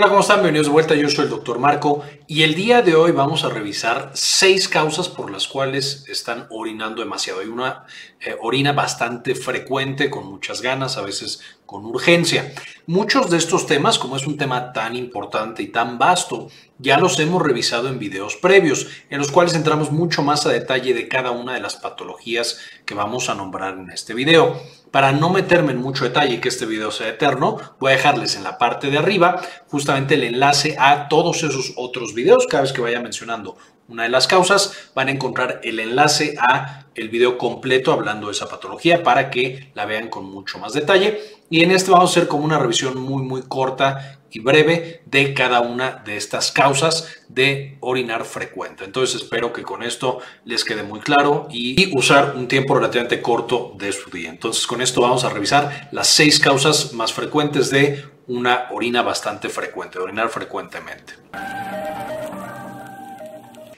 Hola, ¿cómo están? Bienvenidos de vuelta. Yo soy el doctor Marco y el día de hoy vamos a revisar seis causas por las cuales están orinando demasiado. Hay una eh, orina bastante frecuente, con muchas ganas, a veces con urgencia. Muchos de estos temas, como es un tema tan importante y tan vasto, ya los hemos revisado en videos previos, en los cuales entramos mucho más a detalle de cada una de las patologías que vamos a nombrar en este video. Para no meterme en mucho detalle y que este video sea eterno, voy a dejarles en la parte de arriba justamente el enlace a todos esos otros videos. Cada vez que vaya mencionando una de las causas, van a encontrar el enlace a el video completo hablando de esa patología para que la vean con mucho más detalle. Y en este vamos a hacer como una revisión muy muy corta y breve de cada una de estas causas de orinar frecuente. Entonces espero que con esto les quede muy claro y, usar un tiempo relativamente corto de su día. Entonces con esto vamos a revisar las seis causas más frecuentes de una orina bastante frecuente, de orinar frecuentemente.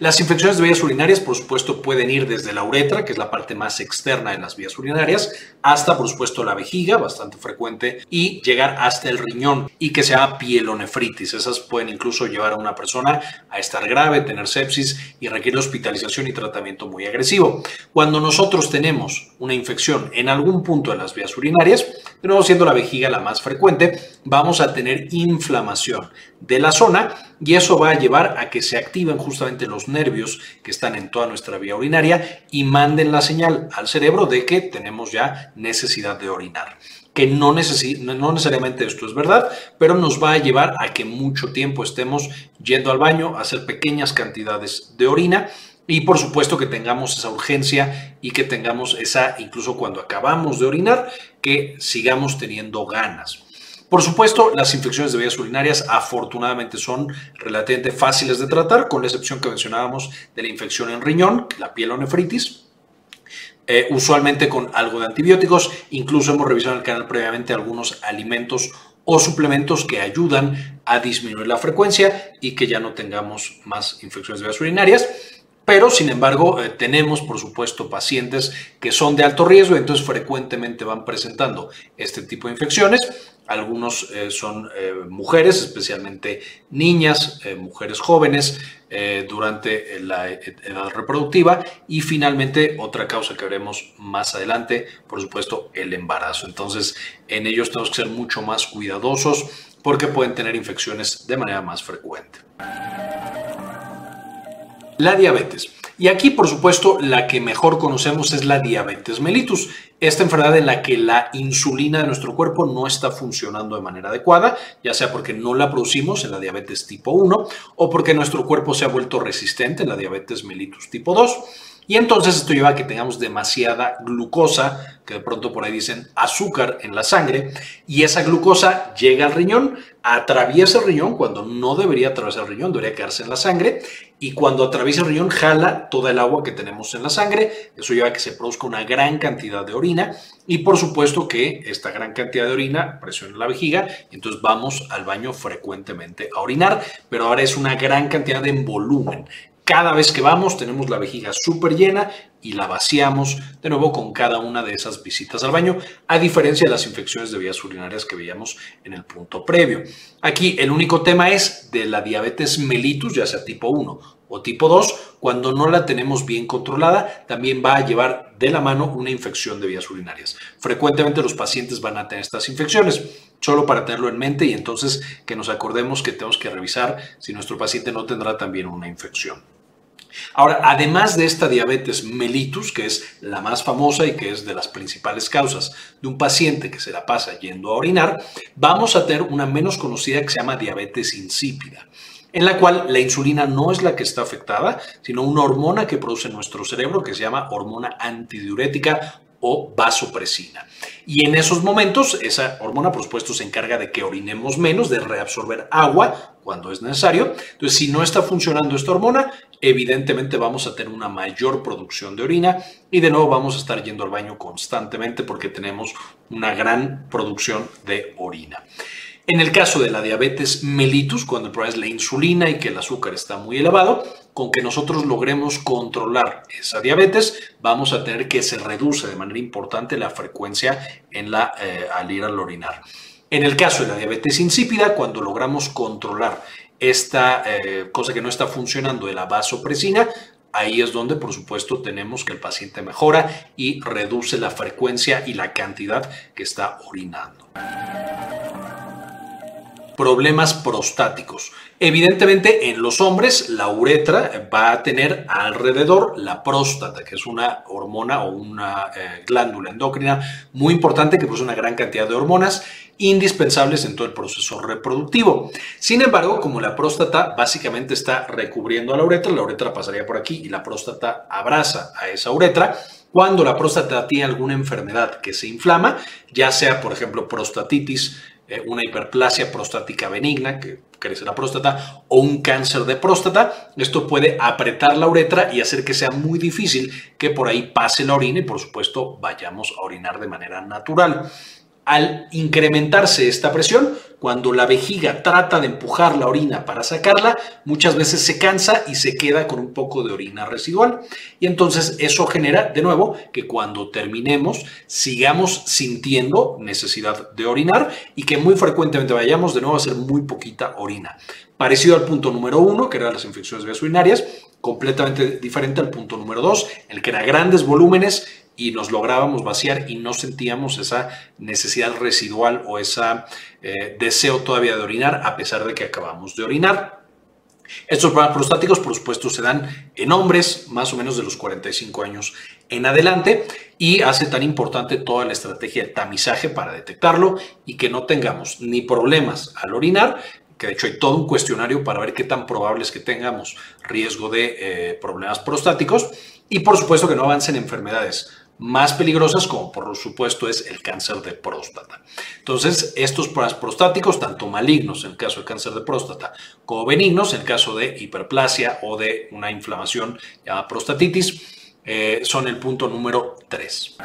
Las infecciones de vías urinarias, por supuesto, pueden ir desde la uretra, que es la parte más externa de las vías urinarias, hasta, por supuesto, la vejiga, bastante frecuente, y llegar hasta el riñón, y que sea pielonefritis. Esas pueden incluso llevar a una persona a estar grave, tener sepsis y requiere hospitalización y tratamiento muy agresivo. Cuando nosotros tenemos una infección en algún punto de las vías urinarias, de nuevo siendo la vejiga la más frecuente, vamos a tener inflamación de la zona y eso va a llevar a que se activen justamente los nervios que están en toda nuestra vía urinaria y manden la señal al cerebro de que tenemos ya necesidad de orinar. Que no, no necesariamente esto es verdad, pero nos va a llevar a que mucho tiempo estemos yendo al baño a hacer pequeñas cantidades de orina y por supuesto que tengamos esa urgencia y que tengamos esa, incluso cuando acabamos de orinar, que sigamos teniendo ganas. Por supuesto, las infecciones de vías urinarias afortunadamente son relativamente fáciles de tratar, con la excepción que mencionábamos de la infección en riñón, la pielonefritis, eh, usualmente con algo de antibióticos. Incluso hemos revisado en el canal previamente algunos alimentos o suplementos que ayudan a disminuir la frecuencia y que ya no tengamos más infecciones de vías urinarias. Pero, sin embargo, eh, tenemos, por supuesto, pacientes que son de alto riesgo entonces frecuentemente van presentando este tipo de infecciones. Algunos eh, son eh, mujeres, especialmente niñas, mujeres jóvenes durante la edad reproductiva. Y finalmente, otra causa que veremos más adelante, por supuesto, el embarazo. Entonces, en ellos tenemos que ser mucho más cuidadosos porque pueden tener infecciones de manera más frecuente la diabetes. Y aquí, por supuesto, la que mejor conocemos es la diabetes mellitus, esta enfermedad en la que la insulina de nuestro cuerpo no está funcionando de manera adecuada, ya sea porque no la producimos en la diabetes tipo 1 o porque nuestro cuerpo se ha vuelto resistente en la diabetes mellitus tipo 2. Y entonces esto lleva a que tengamos demasiada glucosa, que de pronto por ahí dicen azúcar en la sangre, y esa glucosa llega al riñón, atraviesa el riñón cuando no debería atravesar el riñón, debería quedarse en la sangre, y cuando atraviesa el riñón jala toda el agua que tenemos en la sangre, eso lleva a que se produzca una gran cantidad de orina, y por supuesto que esta gran cantidad de orina presiona la vejiga, entonces vamos al baño frecuentemente a orinar, pero ahora es una gran cantidad de volumen. Cada vez que vamos tenemos la vejiga súper llena y la vaciamos de nuevo con cada una de esas visitas al baño, a diferencia de las infecciones de vías urinarias que veíamos en el punto previo. Aquí el único tema es de la diabetes mellitus, ya sea tipo 1 o tipo 2, cuando no la tenemos bien controlada, también va a llevar de la mano una infección de vías urinarias. Frecuentemente los pacientes van a tener estas infecciones, solo para tenerlo en mente y entonces que nos acordemos que tenemos que revisar si nuestro paciente no tendrá también una infección. Ahora, además de esta diabetes mellitus, que es la más famosa y que es de las principales causas de un paciente que se la pasa yendo a orinar, vamos a tener una menos conocida que se llama diabetes insípida en la cual la insulina no es la que está afectada, sino una hormona que produce nuestro cerebro que se llama hormona antidiurética o vasopresina. Y en esos momentos, esa hormona, por supuesto, se encarga de que orinemos menos, de reabsorber agua cuando es necesario. Entonces, si no está funcionando esta hormona, evidentemente vamos a tener una mayor producción de orina y de nuevo vamos a estar yendo al baño constantemente porque tenemos una gran producción de orina. En el caso de la diabetes mellitus, cuando el problema es la insulina y que el azúcar está muy elevado, con que nosotros logremos controlar esa diabetes, vamos a tener que se reduce de manera importante la frecuencia en la, eh, al ir al orinar. En el caso de la diabetes insípida, cuando logramos controlar esta eh, cosa que no está funcionando de la vasopresina, ahí es donde, por supuesto, tenemos que el paciente mejora y reduce la frecuencia y la cantidad que está orinando problemas prostáticos. Evidentemente, en los hombres, la uretra va a tener alrededor la próstata, que es una hormona o una eh, glándula endocrina muy importante que produce una gran cantidad de hormonas indispensables en todo el proceso reproductivo. Sin embargo, como la próstata básicamente está recubriendo a la uretra, la uretra pasaría por aquí y la próstata abraza a esa uretra. Cuando la próstata tiene alguna enfermedad que se inflama, ya sea por ejemplo prostatitis, eh, una hiperplasia prostática benigna, que crece la próstata, o un cáncer de próstata. Esto puede apretar la uretra y hacer que sea muy difícil que por ahí pase la orina y por supuesto vayamos a orinar de manera natural. Al incrementarse esta presión, cuando la vejiga trata de empujar la orina para sacarla, muchas veces se cansa y se queda con un poco de orina residual. Y entonces eso genera, de nuevo, que cuando terminemos sigamos sintiendo necesidad de orinar y que muy frecuentemente vayamos de nuevo a hacer muy poquita orina. Parecido al punto número uno, que eran las infecciones urinarias, completamente diferente al punto número dos, el que era grandes volúmenes y nos lográbamos vaciar y no sentíamos esa necesidad residual o ese eh, deseo todavía de orinar a pesar de que acabamos de orinar. Estos problemas prostáticos, por supuesto, se dan en hombres más o menos de los 45 años en adelante y hace tan importante toda la estrategia de tamizaje para detectarlo y que no tengamos ni problemas al orinar, que de hecho hay todo un cuestionario para ver qué tan probable es que tengamos riesgo de eh, problemas prostáticos y por supuesto que no avancen enfermedades más peligrosas, como por supuesto es el cáncer de próstata. Entonces, estos prostáticos, tanto malignos en el caso de cáncer de próstata, como benignos en el caso de hiperplasia o de una inflamación llamada prostatitis, eh, son el punto número 3.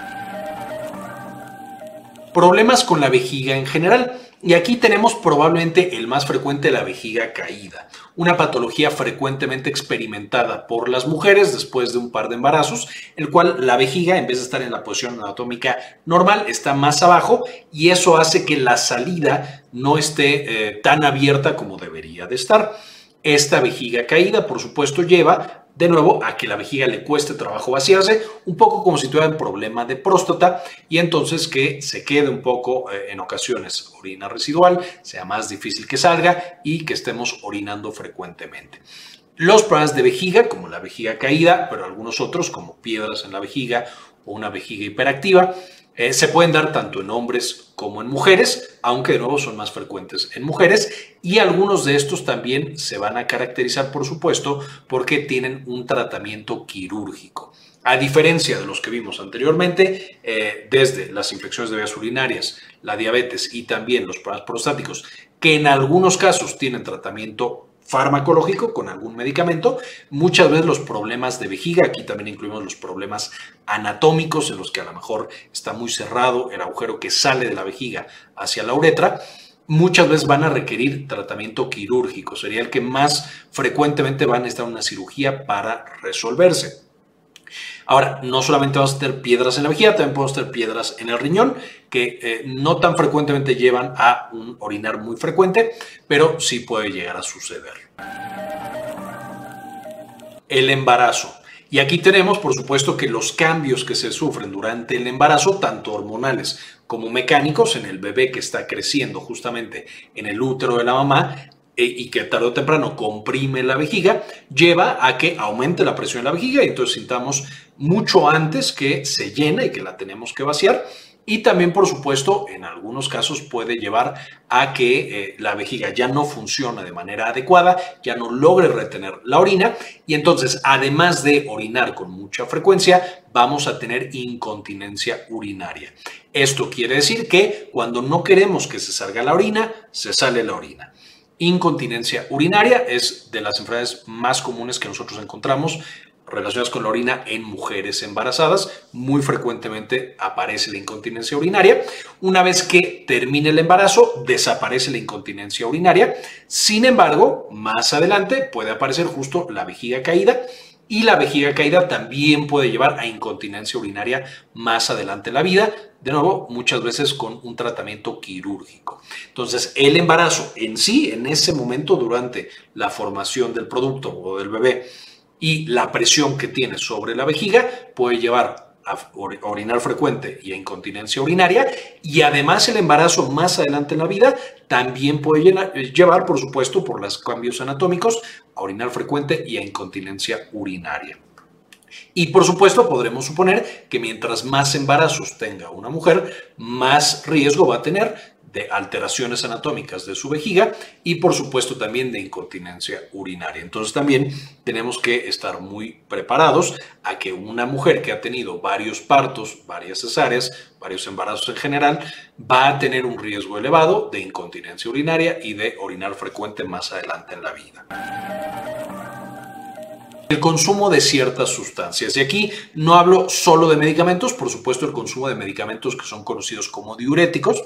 Problemas con la vejiga en general. Y aquí tenemos probablemente el más frecuente, la vejiga caída, una patología frecuentemente experimentada por las mujeres después de un par de embarazos, el cual la vejiga, en vez de estar en la posición anatómica normal, está más abajo y eso hace que la salida no esté eh, tan abierta como debería de estar. Esta vejiga caída, por supuesto, lleva de nuevo a que la vejiga le cueste trabajo vaciarse, un poco como si tuviera un problema de próstata y entonces que se quede un poco eh, en ocasiones orina residual, sea más difícil que salga y que estemos orinando frecuentemente. Los problemas de vejiga, como la vejiga caída, pero algunos otros como piedras en la vejiga o una vejiga hiperactiva, eh, se pueden dar tanto en hombres como en mujeres, aunque de nuevo son más frecuentes en mujeres, y algunos de estos también se van a caracterizar, por supuesto, porque tienen un tratamiento quirúrgico. A diferencia de los que vimos anteriormente, eh, desde las infecciones de vías urinarias, la diabetes y también los problemas prostáticos, que en algunos casos tienen tratamiento farmacológico con algún medicamento. Muchas veces los problemas de vejiga, aquí también incluimos los problemas anatómicos en los que a lo mejor está muy cerrado el agujero que sale de la vejiga hacia la uretra. Muchas veces van a requerir tratamiento quirúrgico, sería el que más frecuentemente van a necesitar una cirugía para resolverse. Ahora, no solamente vamos a tener piedras en la vejiga, también podemos tener piedras en el riñón, que eh, no tan frecuentemente llevan a un orinar muy frecuente, pero sí puede llegar a suceder. El embarazo. Y aquí tenemos, por supuesto, que los cambios que se sufren durante el embarazo, tanto hormonales como mecánicos, en el bebé que está creciendo justamente en el útero de la mamá, y que tarde o temprano comprime la vejiga, lleva a que aumente la presión en la vejiga y entonces sintamos mucho antes que se llena y que la tenemos que vaciar. Y también, por supuesto, en algunos casos puede llevar a que eh, la vejiga ya no funciona de manera adecuada, ya no logre retener la orina y entonces, además de orinar con mucha frecuencia, vamos a tener incontinencia urinaria. Esto quiere decir que cuando no queremos que se salga la orina, se sale la orina. Incontinencia urinaria es de las enfermedades más comunes que nosotros encontramos relacionadas con la orina en mujeres embarazadas. Muy frecuentemente aparece la incontinencia urinaria. Una vez que termine el embarazo, desaparece la incontinencia urinaria. Sin embargo, más adelante puede aparecer justo la vejiga caída y la vejiga caída también puede llevar a incontinencia urinaria más adelante en la vida, de nuevo, muchas veces con un tratamiento quirúrgico. Entonces, el embarazo en sí, en ese momento durante la formación del producto o del bebé y la presión que tiene sobre la vejiga puede llevar a orinar frecuente y a incontinencia urinaria y además el embarazo más adelante en la vida también puede llevar, por supuesto, por los cambios anatómicos, a orinar frecuente y a incontinencia urinaria. Y por supuesto podremos suponer que mientras más embarazos tenga una mujer, más riesgo va a tener de alteraciones anatómicas de su vejiga y por supuesto también de incontinencia urinaria. Entonces también tenemos que estar muy preparados a que una mujer que ha tenido varios partos, varias cesáreas, varios embarazos en general, va a tener un riesgo elevado de incontinencia urinaria y de orinar frecuente más adelante en la vida el consumo de ciertas sustancias. Y aquí no hablo solo de medicamentos, por supuesto el consumo de medicamentos que son conocidos como diuréticos,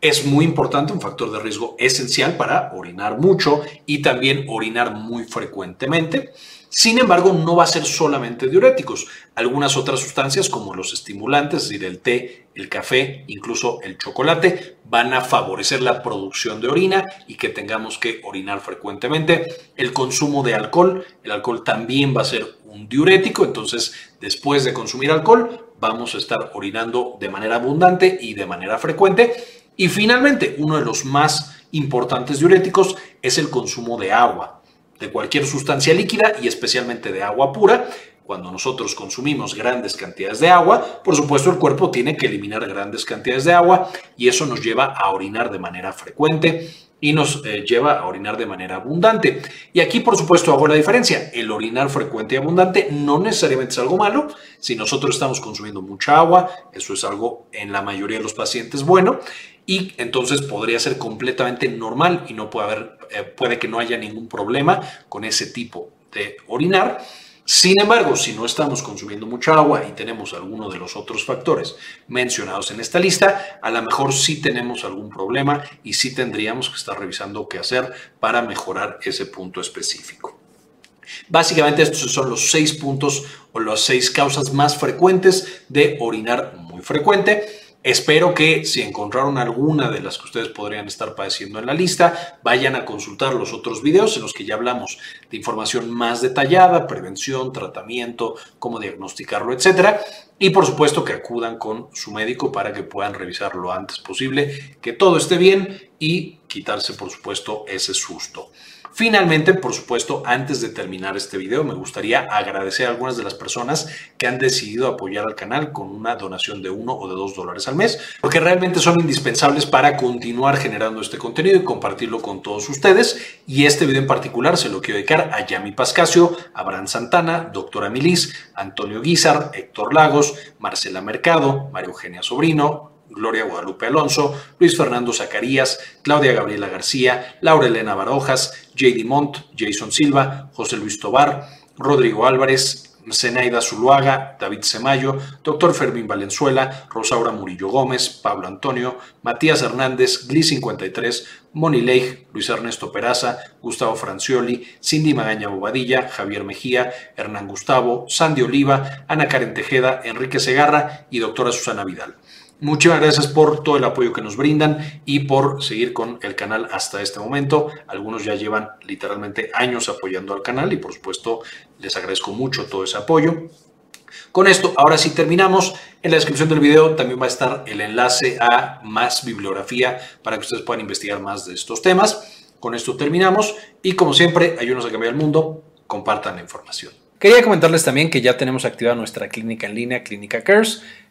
es muy importante, un factor de riesgo esencial para orinar mucho y también orinar muy frecuentemente. Sin embargo, no va a ser solamente diuréticos. Algunas otras sustancias como los estimulantes, es decir, el té, el café, incluso el chocolate, van a favorecer la producción de orina y que tengamos que orinar frecuentemente. El consumo de alcohol, el alcohol también va a ser un diurético, entonces después de consumir alcohol vamos a estar orinando de manera abundante y de manera frecuente y finalmente, uno de los más importantes diuréticos es el consumo de agua, de cualquier sustancia líquida y especialmente de agua pura. Cuando nosotros consumimos grandes cantidades de agua, por supuesto el cuerpo tiene que eliminar grandes cantidades de agua y eso nos lleva a orinar de manera frecuente y nos eh, lleva a orinar de manera abundante. Y aquí, por supuesto, hago la diferencia. El orinar frecuente y abundante no necesariamente es algo malo. Si nosotros estamos consumiendo mucha agua, eso es algo en la mayoría de los pacientes bueno y entonces podría ser completamente normal y no puede haber, eh, puede que no haya ningún problema con ese tipo de orinar. Sin embargo, si no estamos consumiendo mucha agua y tenemos alguno de los otros factores mencionados en esta lista, a lo mejor sí tenemos algún problema y sí tendríamos que estar revisando qué hacer para mejorar ese punto específico. Básicamente estos son los seis puntos o las seis causas más frecuentes de orinar muy frecuente. Espero que si encontraron alguna de las que ustedes podrían estar padeciendo en la lista, vayan a consultar los otros videos en los que ya hablamos de información más detallada, prevención, tratamiento, cómo diagnosticarlo, etcétera. Y por supuesto que acudan con su médico para que puedan revisar lo antes posible, que todo esté bien y quitarse, por supuesto, ese susto. Finalmente, por supuesto, antes de terminar este video, me gustaría agradecer a algunas de las personas que han decidido apoyar al canal con una donación de uno o de dos dólares al mes, porque realmente son indispensables para continuar generando este contenido y compartirlo con todos ustedes. Y este video en particular se lo quiero dedicar a Yami Pascasio, Abraham Santana, Doctora Milis, Antonio Guizar, Héctor Lagos, Marcela Mercado, María Eugenia Sobrino, Gloria Guadalupe Alonso, Luis Fernando Zacarías, Claudia Gabriela García, Laura Elena Barojas, J.D. Montt, Jason Silva, José Luis Tobar, Rodrigo Álvarez, Zenaida Zuluaga, David Semayo, Dr. Fermín Valenzuela, Rosaura Murillo Gómez, Pablo Antonio, Matías Hernández, Gli53, Moni Leigh, Luis Ernesto Peraza, Gustavo Francioli, Cindy Magaña Bobadilla, Javier Mejía, Hernán Gustavo, Sandy Oliva, Ana Karen Tejeda, Enrique Segarra y doctora Susana Vidal. Muchas gracias por todo el apoyo que nos brindan y por seguir con el canal hasta este momento. Algunos ya llevan literalmente años apoyando al canal y por supuesto les agradezco mucho todo ese apoyo. Con esto, ahora sí terminamos. En la descripción del video también va a estar el enlace a más bibliografía para que ustedes puedan investigar más de estos temas. Con esto terminamos y como siempre, ayúdenos a cambiar el mundo, compartan la información. Quería comentarles también que ya tenemos activada nuestra clínica en línea, Clínica Cares.